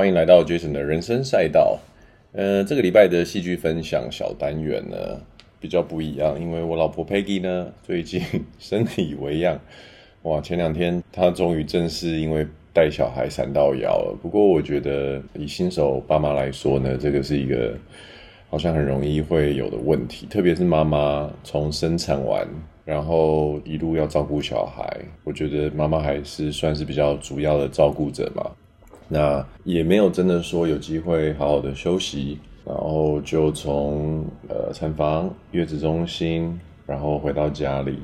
欢迎来到 Jason 的人生赛道。呃，这个礼拜的戏剧分享小单元呢比较不一样，因为我老婆 Peggy 呢最近 身体微恙，哇，前两天她终于正式因为带小孩闪到腰了。不过我觉得以新手爸妈来说呢，这个是一个好像很容易会有的问题，特别是妈妈从生产完，然后一路要照顾小孩，我觉得妈妈还是算是比较主要的照顾者嘛。那也没有真的说有机会好好的休息，然后就从呃产房、月子中心，然后回到家里，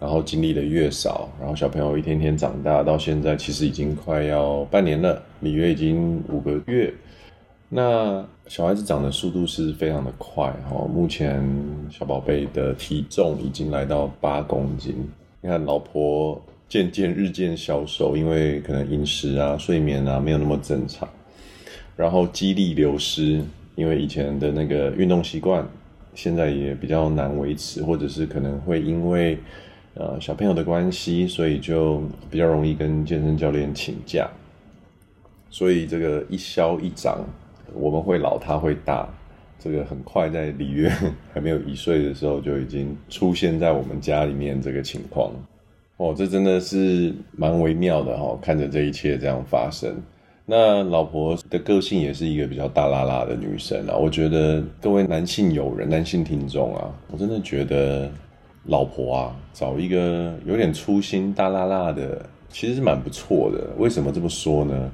然后经历的月嫂，然后小朋友一天天长大，到现在其实已经快要半年了，里约已经五个月。那小孩子长的速度是非常的快哦，目前小宝贝的体重已经来到八公斤，你看老婆。渐渐日渐消瘦，因为可能饮食啊、睡眠啊没有那么正常，然后肌力流失，因为以前的那个运动习惯，现在也比较难维持，或者是可能会因为呃小朋友的关系，所以就比较容易跟健身教练请假，所以这个一消一长，我们会老，他会大，这个很快在里约还没有一岁的时候就已经出现在我们家里面这个情况。哦，这真的是蛮微妙的哈，看着这一切这样发生。那老婆的个性也是一个比较大啦啦的女生啊。我觉得各位男性友人、男性听众啊，我真的觉得老婆啊，找一个有点粗心、大啦啦的，其实是蛮不错的。为什么这么说呢？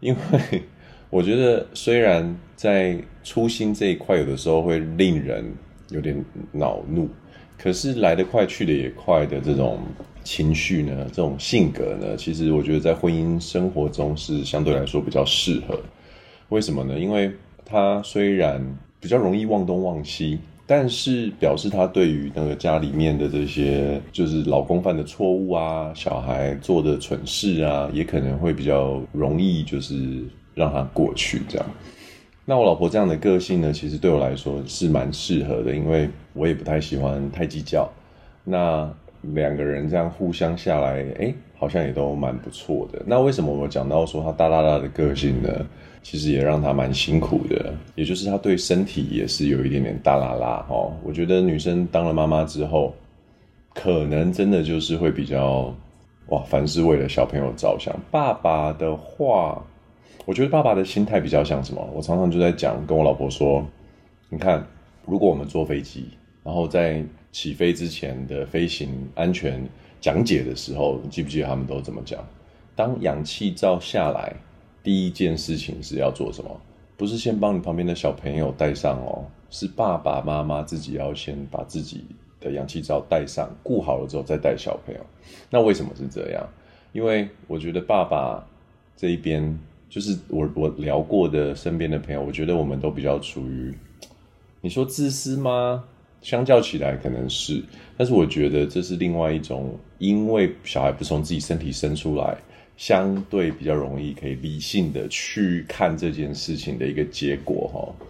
因为 我觉得虽然在粗心这一块，有的时候会令人有点恼怒。可是来得快去得也快的这种情绪呢，这种性格呢，其实我觉得在婚姻生活中是相对来说比较适合。为什么呢？因为他虽然比较容易忘东忘西，但是表示他对于那个家里面的这些，就是老公犯的错误啊，小孩做的蠢事啊，也可能会比较容易，就是让他过去这样。那我老婆这样的个性呢，其实对我来说是蛮适合的，因为我也不太喜欢太计较。那两个人这样互相下来，哎，好像也都蛮不错的。那为什么我讲到说她大剌剌的个性呢？其实也让她蛮辛苦的，也就是她对身体也是有一点点大剌剌哦。我觉得女生当了妈妈之后，可能真的就是会比较哇，凡事为了小朋友着想。爸爸的话。我觉得爸爸的心态比较像什么？我常常就在讲，跟我老婆说，你看，如果我们坐飞机，然后在起飞之前的飞行安全讲解的时候，你记不记得他们都怎么讲？当氧气罩下来，第一件事情是要做什么？不是先帮你旁边的小朋友戴上哦，是爸爸妈妈自己要先把自己的氧气罩戴上，顾好了之后再带小朋友。那为什么是这样？因为我觉得爸爸这一边。就是我我聊过的身边的朋友，我觉得我们都比较处于，你说自私吗？相较起来可能是，但是我觉得这是另外一种，因为小孩不从自己身体生出来，相对比较容易可以理性的去看这件事情的一个结果哈。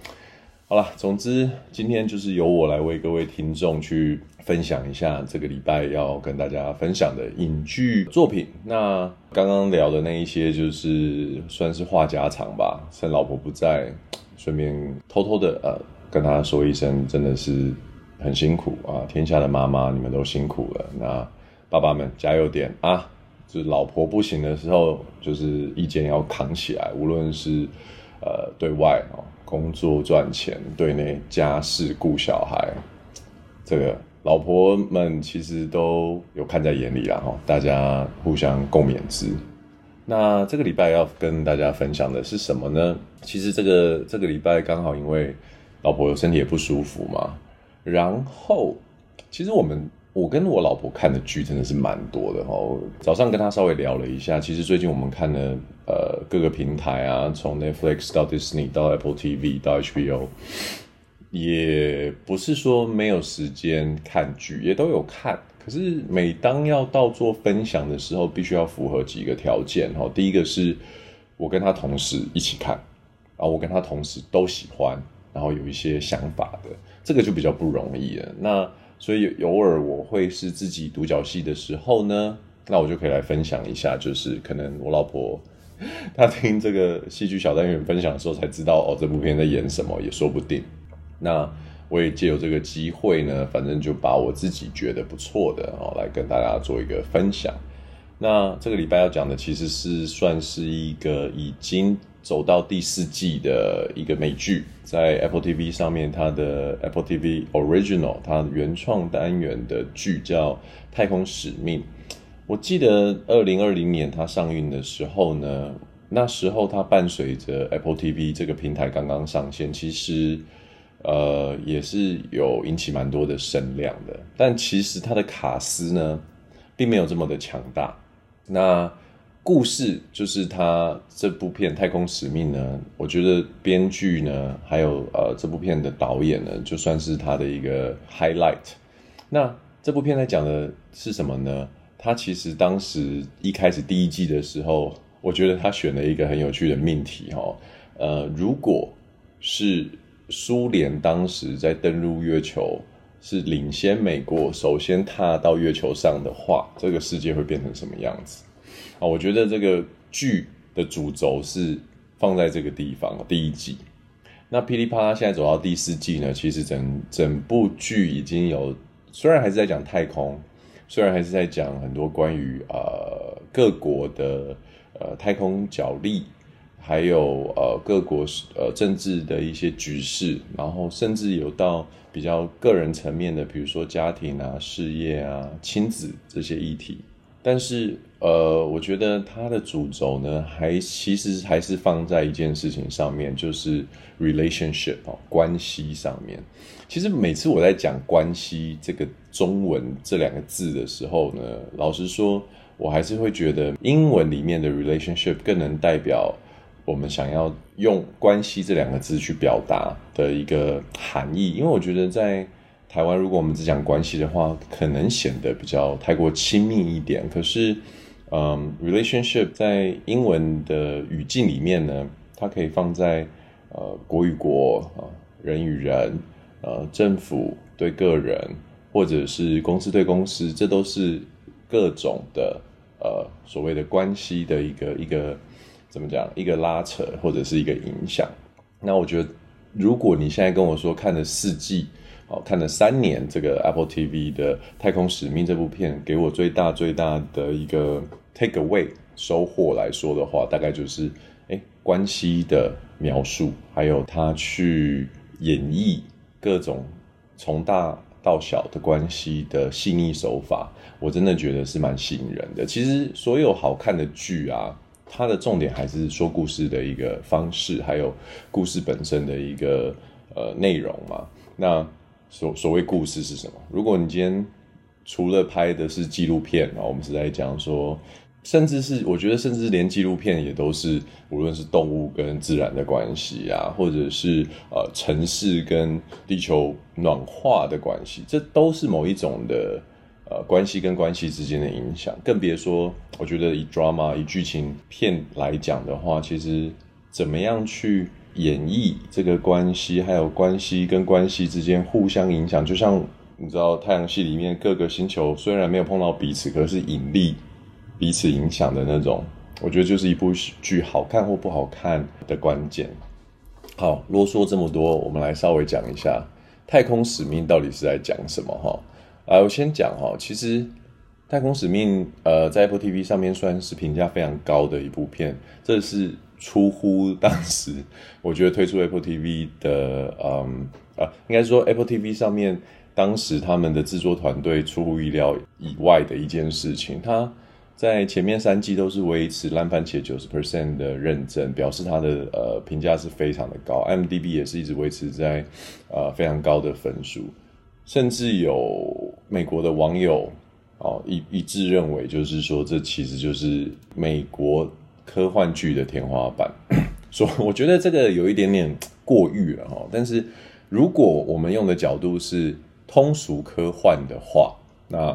好了，总之今天就是由我来为各位听众去分享一下这个礼拜要跟大家分享的影剧作品。那刚刚聊的那一些，就是算是话家常吧。趁老婆不在，顺便偷偷的呃跟她说一声，真的是很辛苦啊！天下的妈妈，你们都辛苦了。那爸爸们加油点啊！就是老婆不行的时候，就是意见要扛起来，无论是呃对外哦。工作赚钱，对内家事顾小孩，这个老婆们其实都有看在眼里啦，哈，大家互相共勉之。那这个礼拜要跟大家分享的是什么呢？其实这个这个礼拜刚好因为老婆身体也不舒服嘛，然后其实我们。我跟我老婆看的剧真的是蛮多的哦。早上跟她稍微聊了一下，其实最近我们看了呃各个平台啊，从 Netflix 到 Disney 到 Apple TV 到 HBO，也不是说没有时间看剧，也都有看。可是每当要到做分享的时候，必须要符合几个条件哈。第一个是我跟她同时一起看，然后我跟她同时都喜欢，然后有一些想法的，这个就比较不容易了。那所以偶尔我会是自己独角戏的时候呢，那我就可以来分享一下，就是可能我老婆 他听这个戏剧小单元分享的时候才知道哦，这部片在演什么也说不定。那我也借由这个机会呢，反正就把我自己觉得不错的哦，来跟大家做一个分享。那这个礼拜要讲的其实是算是一个已经走到第四季的一个美剧，在 Apple TV 上面，它的 Apple TV Original 它原创单元的剧叫《太空使命》。我记得二零二零年它上映的时候呢，那时候它伴随着 Apple TV 这个平台刚刚上线，其实呃也是有引起蛮多的声量的。但其实它的卡司呢，并没有这么的强大。那故事就是它这部片《太空使命》呢，我觉得编剧呢，还有呃这部片的导演呢，就算是他的一个 highlight。那这部片在讲的是什么呢？他其实当时一开始第一季的时候，我觉得他选了一个很有趣的命题哈。呃，如果是苏联当时在登陆月球，是领先美国首先踏到月球上的话，这个世界会变成什么样子？啊，我觉得这个剧的主轴是放在这个地方，第一季。那噼里啪啦现在走到第四季呢，其实整整部剧已经有，虽然还是在讲太空。虽然还是在讲很多关于呃各国的呃太空角力，还有呃各国呃政治的一些局势，然后甚至有到比较个人层面的，比如说家庭啊、事业啊、亲子这些议题。但是呃，我觉得它的主轴呢，还其实还是放在一件事情上面，就是 relationship 哦，关系上面。其实每次我在讲关系这个中文这两个字的时候呢，老实说，我还是会觉得英文里面的 relationship 更能代表我们想要用关系这两个字去表达的一个含义。因为我觉得在台湾，如果我们只讲关系的话，可能显得比较太过亲密一点。可是，嗯，relationship 在英文的语境里面呢，它可以放在呃国与国啊，人与人，呃政府对个人，或者是公司对公司，这都是各种的呃所谓的关系的一个一个怎么讲？一个拉扯或者是一个影响。那我觉得，如果你现在跟我说看了四季。哦，看了三年这个 Apple TV 的《太空使命》这部片，给我最大最大的一个 take away 收获来说的话，大概就是，哎，关系的描述，还有他去演绎各种从大到小的关系的细腻手法，我真的觉得是蛮吸引人的。其实所有好看的剧啊，它的重点还是说故事的一个方式，还有故事本身的一个呃内容嘛。那所所谓故事是什么？如果你今天除了拍的是纪录片，然后我们是在讲说，甚至是我觉得，甚至连纪录片也都是，无论是动物跟自然的关系啊，或者是呃城市跟地球暖化的关系，这都是某一种的呃关系跟关系之间的影响。更别说，我觉得以 drama 以剧情片来讲的话，其实怎么样去。演绎这个关系，还有关系跟关系之间互相影响，就像你知道太阳系里面各个星球虽然没有碰到彼此，可是引力彼此影响的那种，我觉得就是一部剧好看或不好看的关键。好，啰嗦这么多，我们来稍微讲一下《太空使命》到底是在讲什么哈？啊，我先讲哈，其实《太空使命》呃，在 Apple TV 上面算是评价非常高的一部片，这是。出乎当时，我觉得推出 Apple TV 的，嗯啊，应该说 Apple TV 上面当时他们的制作团队出乎意料以外的一件事情。它在前面三季都是维持烂番茄九十 percent 的认证，表示它的呃评价是非常的高。IMDB 也是一直维持在呃非常高的分数，甚至有美国的网友哦一一致认为，就是说这其实就是美国。科幻剧的天花板，说我觉得这个有一点点过誉了哈。但是如果我们用的角度是通俗科幻的话，那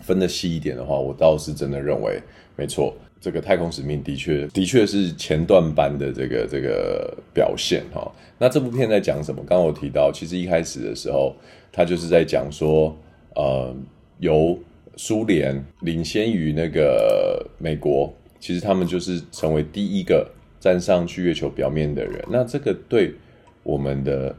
分得细一点的话，我倒是真的认为没错。这个太空使命的确的确是前段班的这个这个表现哈。那这部片在讲什么？刚刚我提到，其实一开始的时候，他就是在讲说，呃，由苏联领先于那个美国。其实他们就是成为第一个站上去月球表面的人。那这个对我们的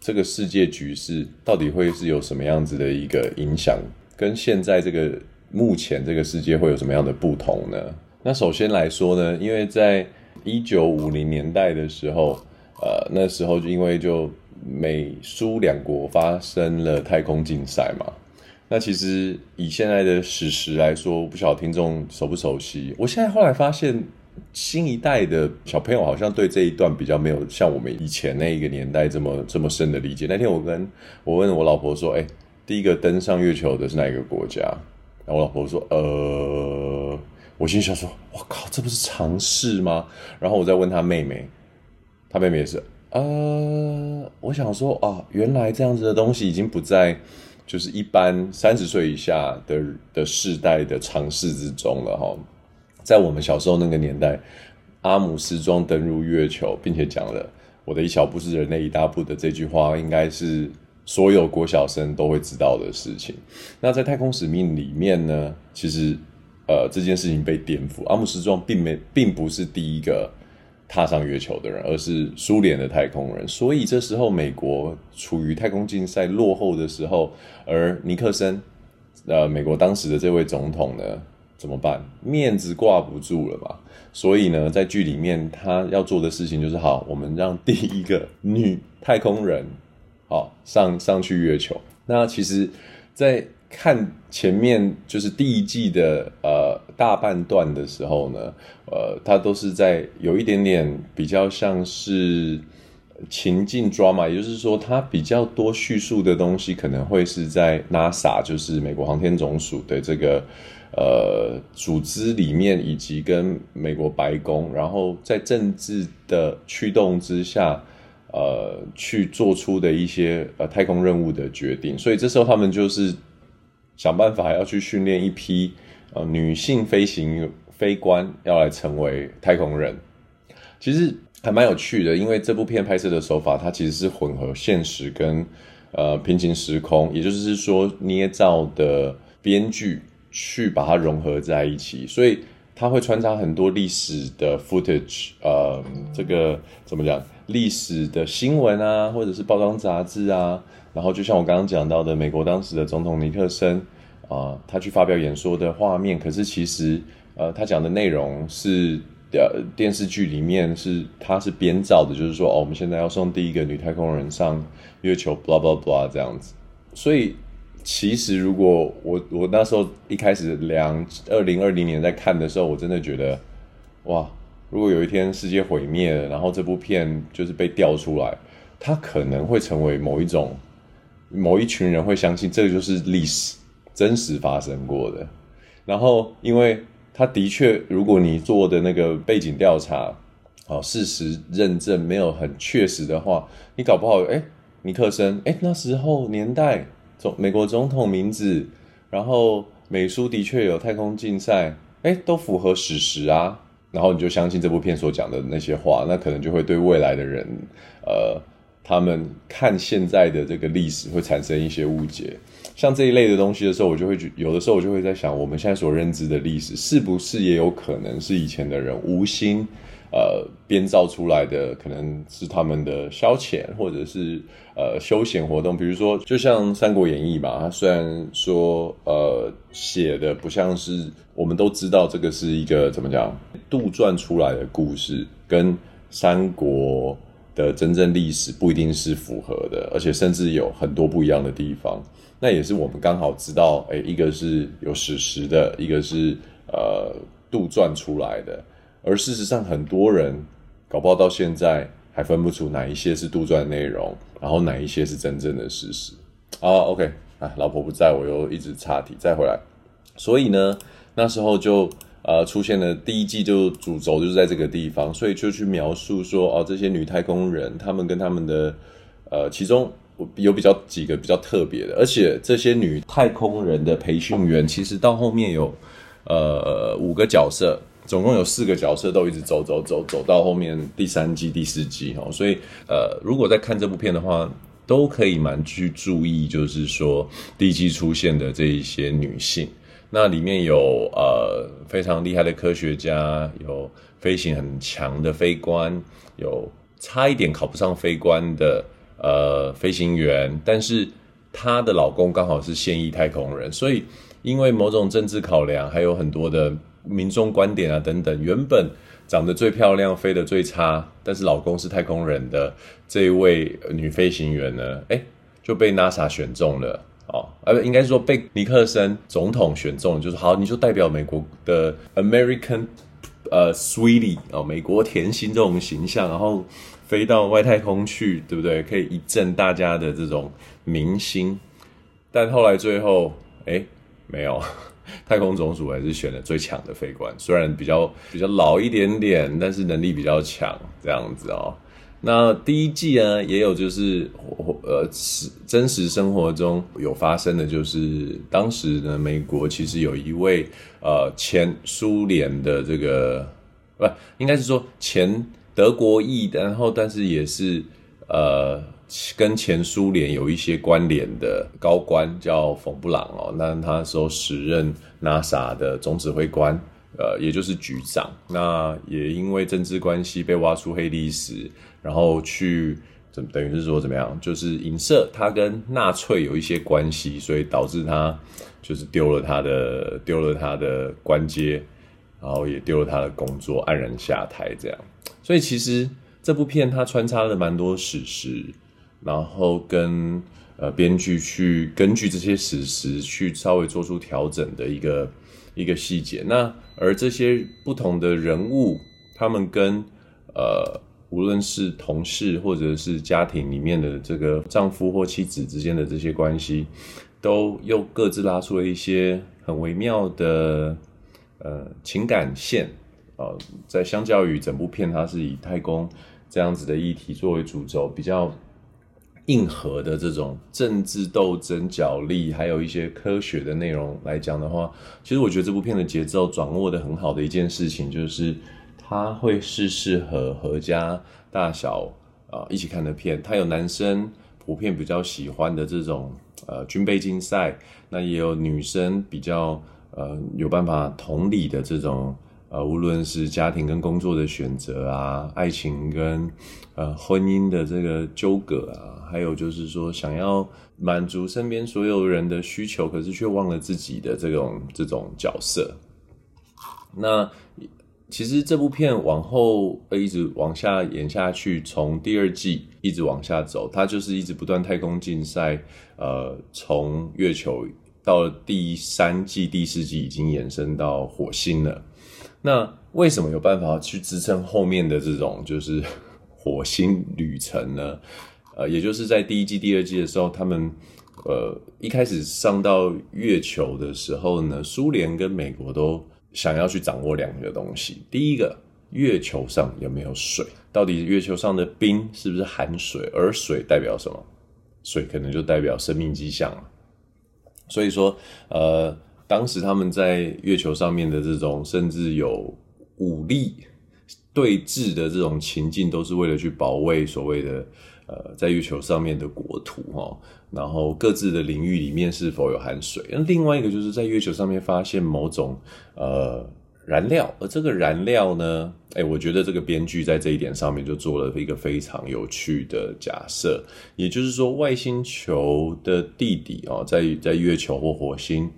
这个世界局势到底会是有什么样子的一个影响？跟现在这个目前这个世界会有什么样的不同呢？那首先来说呢，因为在一九五零年代的时候，呃，那时候就因为就美苏两国发生了太空竞赛嘛。那其实以现在的史实来说，不晓得听众熟不熟悉？我现在后来发现。新一代的小朋友好像对这一段比较没有像我们以前那一个年代这么这么深的理解。那天我跟我问我老婆说：“哎，第一个登上月球的是哪一个国家？”然后我老婆说：“呃，我心想说，我靠，这不是常识吗？”然后我再问他妹妹，他妹妹也是，呃，我想说啊，原来这样子的东西已经不在就是一般三十岁以下的的世代的常识之中了哈。在我们小时候那个年代，阿姆斯壮登入月球，并且讲了“我的一小步是人类一大步”的这句话，应该是所有国小生都会知道的事情。那在太空使命里面呢，其实呃这件事情被颠覆，阿姆斯壮并没并不是第一个踏上月球的人，而是苏联的太空人。所以这时候美国处于太空竞赛落后的时候，而尼克森，呃，美国当时的这位总统呢，怎么办？面子挂不住了嘛。所以呢，在剧里面他要做的事情就是：好，我们让第一个女太空人，好上上去月球。那其实，在看前面就是第一季的呃大半段的时候呢，呃，他都是在有一点点比较像是情境抓嘛也就是说，他比较多叙述的东西可能会是在 NASA，就是美国航天总署的这个。呃，组织里面以及跟美国白宫，然后在政治的驱动之下，呃，去做出的一些呃太空任务的决定。所以这时候他们就是想办法要去训练一批呃女性飞行飞官，要来成为太空人。其实还蛮有趣的，因为这部片拍摄的手法，它其实是混合现实跟呃平行时空，也就是说捏造的编剧。去把它融合在一起，所以它会穿插很多历史的 footage，呃，这个怎么讲？历史的新闻啊，或者是报章杂志啊，然后就像我刚刚讲到的，美国当时的总统尼克森啊、他去发表演说的画面，可是其实呃，他讲的内容是呃电视剧里面是他是编造的，就是说哦，我们现在要送第一个女太空人上月球，blah blah blah 这样子，所以。其实，如果我我那时候一开始两二零二零年在看的时候，我真的觉得，哇！如果有一天世界毁灭了，然后这部片就是被调出来，它可能会成为某一种某一群人会相信这个就是历史真实发生过的。然后，因为他的确，如果你做的那个背景调查，好，事实认证没有很确实的话，你搞不好，哎，尼克森，哎，那时候年代。总美国总统名字，然后美苏的确有太空竞赛，哎，都符合史实啊。然后你就相信这部片所讲的那些话，那可能就会对未来的人，呃，他们看现在的这个历史会产生一些误解。像这一类的东西的时候，我就会觉有的时候我就会在想，我们现在所认知的历史，是不是也有可能是以前的人无心。呃，编造出来的可能是他们的消遣，或者是呃休闲活动。比如说，就像《三国演义》嘛，它虽然说呃写的不像是我们都知道这个是一个怎么讲杜撰出来的故事，跟三国的真正历史不一定是符合的，而且甚至有很多不一样的地方。那也是我们刚好知道，诶，一个是有史实的，一个是呃杜撰出来的。而事实上，很多人搞不好到现在还分不出哪一些是杜撰内容，然后哪一些是真正的事实。啊，OK，啊，老婆不在，我又一直岔题，再回来。所以呢，那时候就呃出现了第一季，就主轴就是在这个地方，所以就去描述说，哦，这些女太空人，她们跟她们的呃，其中有比较几个比较特别的，而且这些女太空人的培训员，其实到后面有呃五个角色。总共有四个角色都一直走走走走到后面第三季第四季哦，所以呃，如果在看这部片的话，都可以蛮去注意，就是说第一季出现的这一些女性。那里面有呃非常厉害的科学家，有飞行很强的飞官，有差一点考不上飞官的呃飞行员，但是她的老公刚好是现役太空人，所以因为某种政治考量，还有很多的民众观点啊等等，原本长得最漂亮、飞得最差，但是老公是太空人的这一位女飞行员呢，哎，就被 NASA 选中了。哦，呃，应该是说被尼克森总统选中，就是好，你就代表美国的 American，呃，Sweetie 哦，美国甜心这种形象，然后飞到外太空去，对不对？可以一振大家的这种明星。但后来最后，哎，没有，太空总署还是选了最强的飞官，虽然比较比较老一点点，但是能力比较强，这样子哦。那第一季呢，也有就是，呃，是真实生活中有发生的，就是当时呢，美国其实有一位呃前苏联的这个，不，应该是说前德国裔，然后但是也是呃跟前苏联有一些关联的高官，叫冯布朗哦，那他那时候时任 NASA 的总指挥官，呃，也就是局长，那也因为政治关系被挖出黑历史。然后去怎等于是说怎么样？就是影射他跟纳粹有一些关系，所以导致他就是丢了他的丢了他的官阶，然后也丢了他的工作，黯然下台这样。所以其实这部片它穿插了蛮多史实，然后跟呃编剧去根据这些史实去稍微做出调整的一个一个细节。那而这些不同的人物，他们跟呃。无论是同事或者是家庭里面的这个丈夫或妻子之间的这些关系，都又各自拉出了一些很微妙的呃情感线啊、在相较于整部片，它是以太空这样子的议题作为主轴，比较硬核的这种政治斗争角力，还有一些科学的内容来讲的话，其实我觉得这部片的节奏掌握的很好的一件事情就是。他会是适合合家大小啊、一起看的片。他有男生普遍比较喜欢的这种呃军备竞赛，那也有女生比较呃有办法同理的这种呃无论是家庭跟工作的选择啊，爱情跟呃婚姻的这个纠葛啊，还有就是说想要满足身边所有人的需求，可是却忘了自己的这种这种角色。那。其实这部片往后呃一直往下演下去，从第二季一直往下走，它就是一直不断太空竞赛。呃，从月球到第三季、第四季已经延伸到火星了。那为什么有办法去支撑后面的这种就是火星旅程呢？呃，也就是在第一季、第二季的时候，他们呃一开始上到月球的时候呢，苏联跟美国都。想要去掌握两个东西，第一个，月球上有没有水？到底月球上的冰是不是含水？而水代表什么？水可能就代表生命迹象。所以说，呃，当时他们在月球上面的这种，甚至有武力对峙的这种情境，都是为了去保卫所谓的。呃，在月球上面的国土哈，然后各自的领域里面是否有含水？那另外一个就是在月球上面发现某种呃燃料，而这个燃料呢，哎，我觉得这个编剧在这一点上面就做了一个非常有趣的假设，也就是说，外星球的地底哦，在在月球或火星，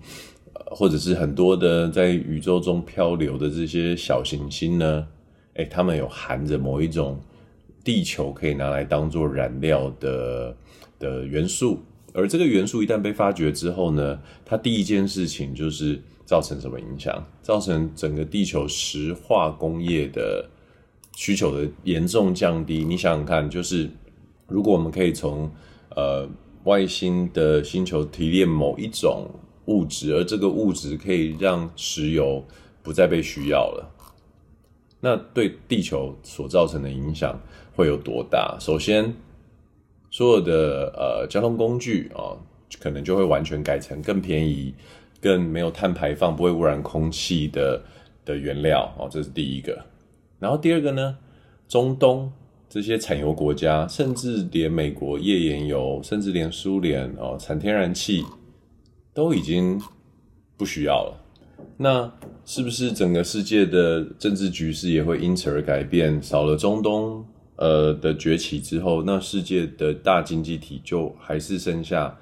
或者是很多的在宇宙中漂流的这些小行星呢，哎，他们有含着某一种。地球可以拿来当做燃料的的元素，而这个元素一旦被发掘之后呢，它第一件事情就是造成什么影响？造成整个地球石化工业的需求的严重降低。你想想看，就是如果我们可以从呃外星的星球提炼某一种物质，而这个物质可以让石油不再被需要了，那对地球所造成的影响。会有多大？首先，所有的呃交通工具啊、可能就会完全改成更便宜、更没有碳排放、不会污染空气的的原料哦，这是第一个。然后第二个呢，中东这些产油国家，甚至连美国页岩油，甚至连苏联哦产天然气都已经不需要了那是不是整个世界的政治局势也会因此而改变？少了中东呃的崛起之后，那世界的大经济体就还是剩下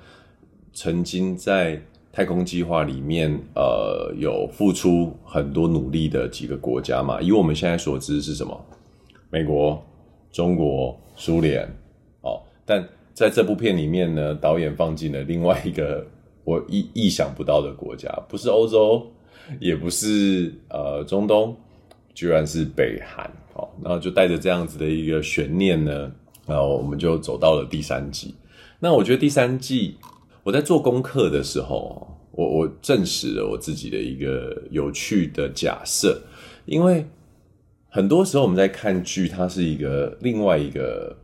曾经在太空计划里面呃有付出很多努力的几个国家嘛？以我们现在所知是什么？美国、中国、苏联。哦，但在这部片里面呢，导演放进了另外一个我意意想不到的国家，不是欧洲。也不是呃中东，居然是北韩好，然后就带着这样子的一个悬念呢，然后我们就走到了第三季。那我觉得第三季我在做功课的时候，我我证实了我自己的一个有趣的假设，因为很多时候我们在看剧，它是一个另外一个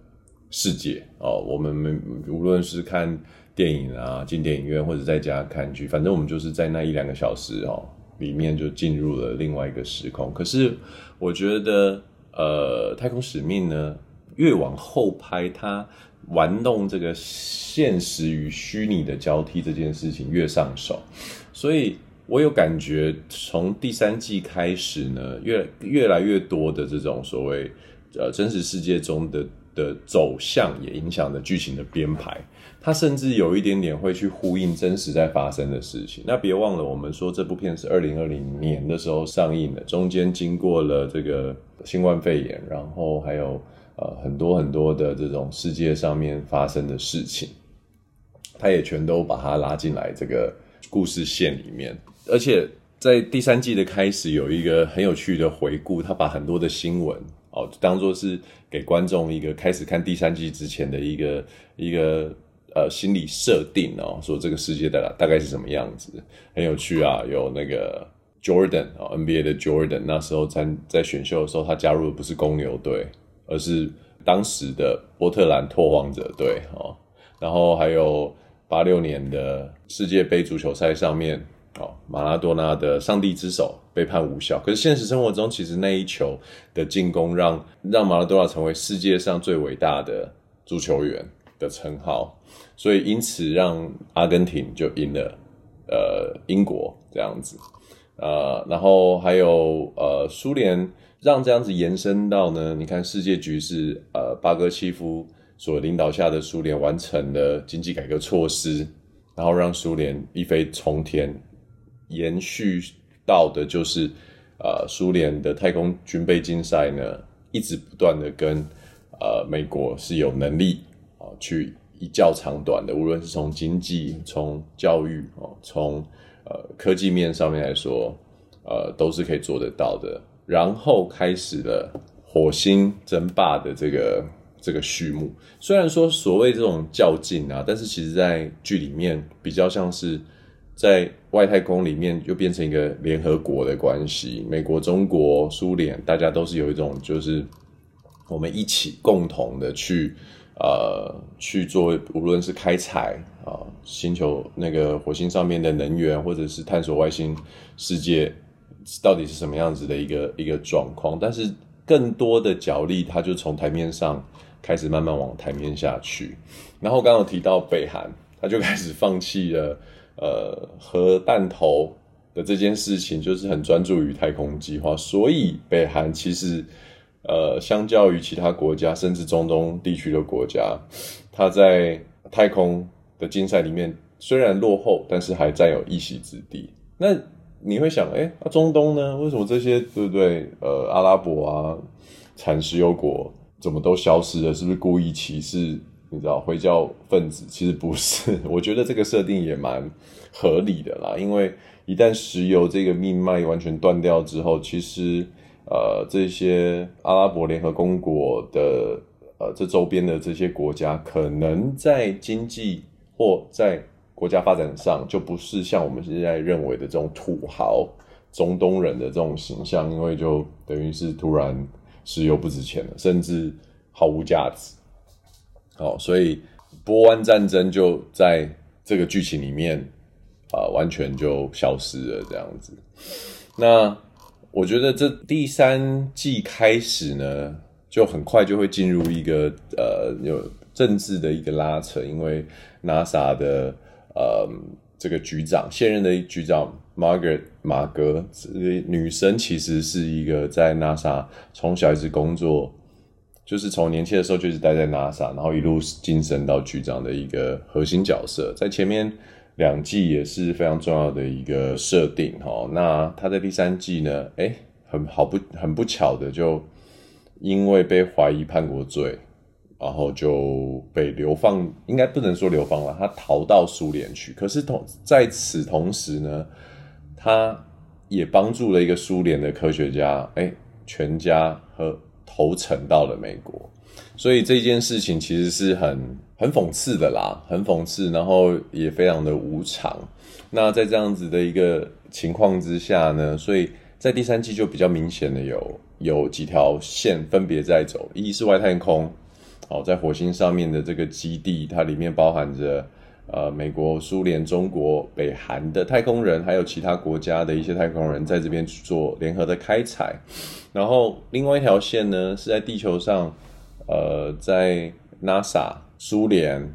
世界哦。我们无论是看电影啊，进电影院或者在家看剧，反正我们就是在那一两个小时哦。里面就进入了另外一个时空。可是我觉得，呃，太空使命呢，越往后拍，它玩弄这个现实与虚拟的交替这件事情越上手。所以我有感觉，从第三季开始呢，越越来越多的这种所谓呃真实世界中的的走向，也影响了剧情的编排。它甚至有一点点会去呼应真实在发生的事情。那别忘了，我们说这部片是二零二零年的时候上映的，中间经过了这个新冠肺炎，然后还有呃很多很多的这种世界上面发生的事情，他也全都把它拉进来这个故事线里面。而且在第三季的开始有一个很有趣的回顾，他把很多的新闻哦当做是给观众一个开始看第三季之前的一个一个。呃，心理设定哦，说这个世界的大概是什么样子，很有趣啊。有那个 Jordan 啊，NBA 的 Jordan，那时候在在选秀的时候，他加入的不是公牛队，而是当时的波特兰拓荒者队哦。然后还有八六年的世界杯足球赛上面，哦，马拉多纳的上帝之手被判无效，可是现实生活中，其实那一球的进攻让让马拉多纳成为世界上最伟大的足球员的称号。所以，因此让阿根廷就赢了，呃，英国这样子，呃，然后还有呃，苏联让这样子延伸到呢，你看世界局势，呃，巴格契夫所领导下的苏联完成了经济改革措施，然后让苏联一飞冲天，延续到的就是，呃，苏联的太空军备竞赛呢，一直不断的跟呃美国是有能力啊、去。一较长短的，无论是从经济、从教育哦，从呃科技面上面来说，呃，都是可以做得到的。然后开始了火星争霸的这个这个序幕。虽然说所谓这种较劲啊，但是其实在剧里面比较像是在外太空里面又变成一个联合国的关系，美国、中国、苏联，大家都是有一种就是我们一起共同的去。呃，去做无论是开采啊，星球那个火星上面的能源，或者是探索外星世界到底是什么样子的一个一个状况，但是更多的角力，它就从台面上开始慢慢往台面下去。然后刚刚提到北韩，他就开始放弃了呃核弹头的这件事情，就是很专注于太空计划，所以北韩其实。呃，相较于其他国家，甚至中东地区的国家，它在太空的竞赛里面虽然落后，但是还占有一席之地。那你会想，哎，那中东呢？为什么这些对不对？呃，阿拉伯啊，产石油国怎么都消失了？是不是故意歧视？你知道，回教分子？其实不是，我觉得这个设定也蛮合理的啦。因为一旦石油这个命脉完全断掉之后，其实。呃，这些阿拉伯联合公国的呃，这周边的这些国家，可能在经济或在国家发展上，就不是像我们现在认为的这种土豪中东人的这种形象，因为就等于是突然石油不值钱了，甚至毫无价值。好，所以波湾战争就在这个剧情里面啊，完全就消失了，这样子。那。我觉得这第三季开始呢，就很快就会进入一个呃有政治的一个拉扯，因为 NASA 的呃这个局长，现任的局长 Margaret 马格，这女生其实是一个在 NASA 从小一直工作，就是从年轻的时候就一直待在 NASA，然后一路晋升到局长的一个核心角色，在前面两季也是非常重要的一个设定哈。那他在第三季呢，诶，很好不很不巧的，就因为被怀疑叛国罪。然后就被流放，应该不能说流放了，他逃到苏联去。可是同在此同时呢，他也帮助了一个苏联的科学家，哎，全家和投诚到了美国。所以这件事情其实是很很讽刺的啦，很讽刺，然后也非常的无常。那在这样子的一个情况之下呢，所以在第三季就比较明显的有有几条线分别在走，一是外太空。好，在火星上面的这个基地，它里面包含着呃美国、苏联、中国、北韩的太空人，还有其他国家的一些太空人在这边做联合的开采。然后另外一条线呢，是在地球上，呃，在 NASA、苏联，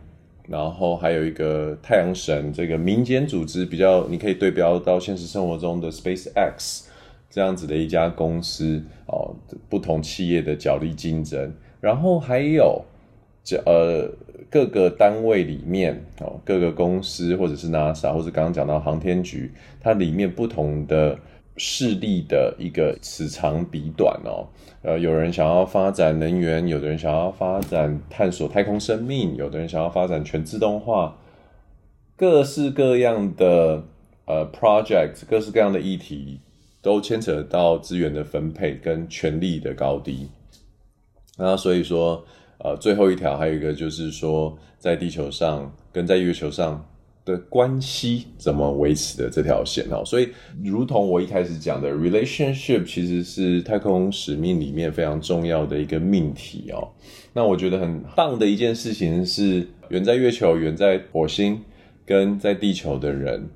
然后还有一个太阳神这个民间组织，比较你可以对标到现实生活中的 SpaceX 这样子的一家公司哦，不同企业的角力竞争。然后还有，这呃各个单位里面哦，各个公司或者是 NASA，或者刚刚讲到航天局，它里面不同的势力的一个此长彼短哦。呃，有人想要发展能源，有的人想要发展探索太空生命，有的人想要发展全自动化，各式各样的呃 project，各式各样的议题都牵扯到资源的分配跟权力的高低。那所以说，呃，最后一条还有一个就是说，在地球上跟在月球上的关系怎么维持的这条线哦。所以，如同我一开始讲的，relationship 其实是太空使命里面非常重要的一个命题哦。那我觉得很棒的一件事情是，远在月球、远在火星跟在地球的人，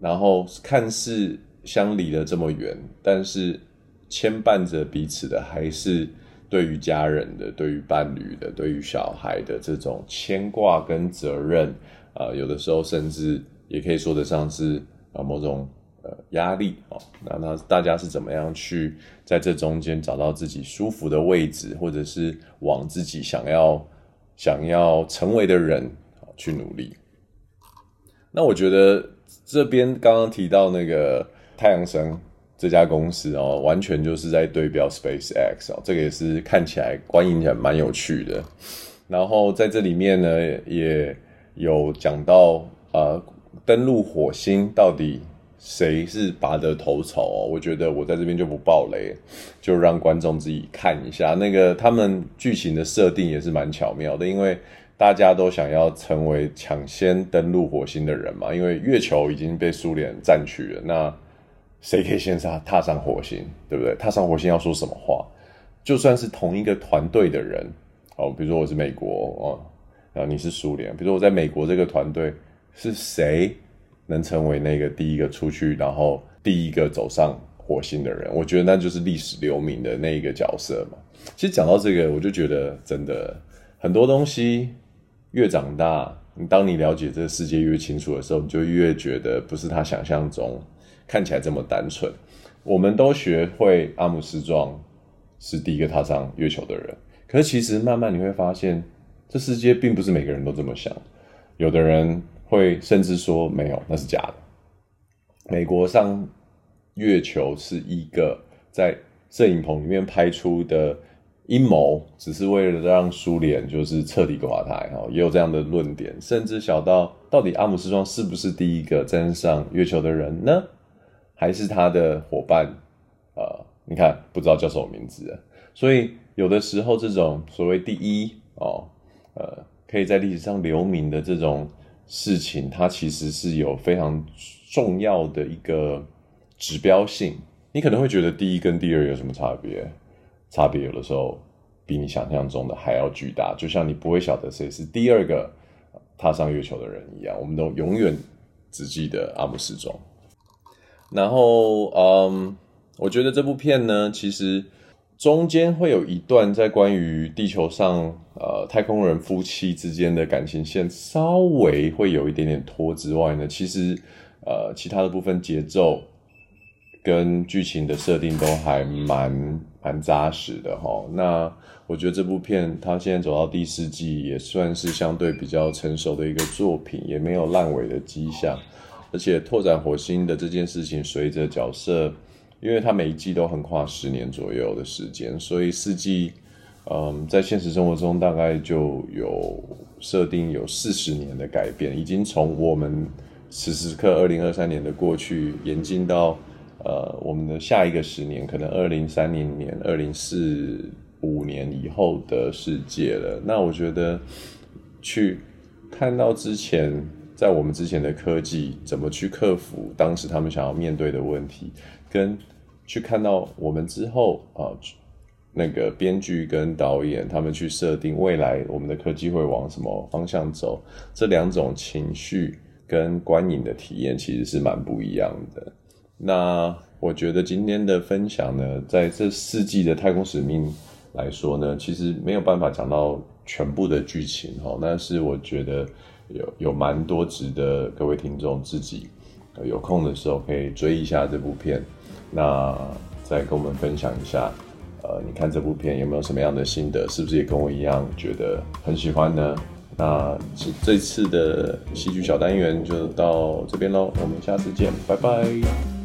然后看似相离的这么远，但是牵绊着彼此的还是。对于家人的、对于伴侣的、对于小孩的这种牵挂跟责任，呃，有的时候甚至也可以说得上是啊、某种呃压力哦。那那大家是怎么样去在这中间找到自己舒服的位置，或者是往自己想要想要成为的人去努力？那我觉得这边刚刚提到那个太阳神。这家公司哦，完全就是在对标 SpaceX 哦，这个也是看起来、观影起来蛮有趣的。然后在这里面呢，也有讲到呃，登陆火星到底谁是拔得头筹？我觉得我在这边就不爆雷，就让观众自己看一下。那个他们剧情的设定也是蛮巧妙的，因为大家都想要成为抢先登陆火星的人嘛，因为月球已经被苏联占据了，那。谁可以先上踏上火星，对不对？踏上火星要说什么话？就算是同一个团队的人，哦，比如说我是美国哦，啊你是苏联，比如说我在美国这个团队，是谁能成为那个第一个出去，然后第一个走上火星的人？我觉得那就是历史留名的那一个角色嘛。其实讲到这个，我就觉得真的很多东西越长大，当你了解这个世界越清楚的时候，你就越觉得不是他想象中。看起来这么单纯，我们都学会阿姆斯壮是第一个踏上月球的人。可是其实慢慢你会发现，这世界并不是每个人都这么想。有的人会甚至说没有，那是假的。美国上月球是一个在摄影棚里面拍出的阴谋，只是为了让苏联就是彻底垮台哈。也有这样的论点，甚至小到到底阿姆斯壮是不是第一个登上月球的人呢？还是他的伙伴，呃，你看不知道叫什么名字，所以有的时候这种所谓第一哦，呃，可以在历史上留名的这种事情，它其实是有非常重要的一个指标性。你可能会觉得第一跟第二有什么差别？差别有的时候比你想象中的还要巨大。就像你不会晓得谁是第二个踏上月球的人一样，我们都永远只记得阿姆斯壮。然后，嗯，我觉得这部片呢，其实中间会有一段在关于地球上呃太空人夫妻之间的感情线稍微会有一点点拖之外呢，其实呃其他的部分节奏跟剧情的设定都还蛮蛮扎实的哈。那我觉得这部片它现在走到第四季也算是相对比较成熟的一个作品，也没有烂尾的迹象。而且拓展火星的这件事情，随着角色。因为它每一季都横跨十年左右的时间，所以四季，嗯，在现实生活中大概就有设定有四十年的改变，已经从我们此时刻二零二三年的过去延进到呃我们的下一个十年，可能二零三零年、二零四五年以后的世界了。那我觉得去看到之前在我们之前的科技怎么去克服当时他们想要面对的问题，跟去看到我们之后啊，那个编剧跟导演他们去设定未来我们的科技会往什么方向走，这两种情绪跟观影的体验其实是蛮不一样的。那我觉得今天的分享呢，在这四季的太空使命来说呢，其实没有办法讲到全部的剧情哈，但是我觉得有有蛮多值得各位听众自己有空的时候可以追一下这部片。那再跟我们分享一下，呃，你看这部片有没有什么样的心得？是不是也跟我一样觉得很喜欢呢？那这这次的戏剧小单元就到这边喽，我们下次见，拜拜。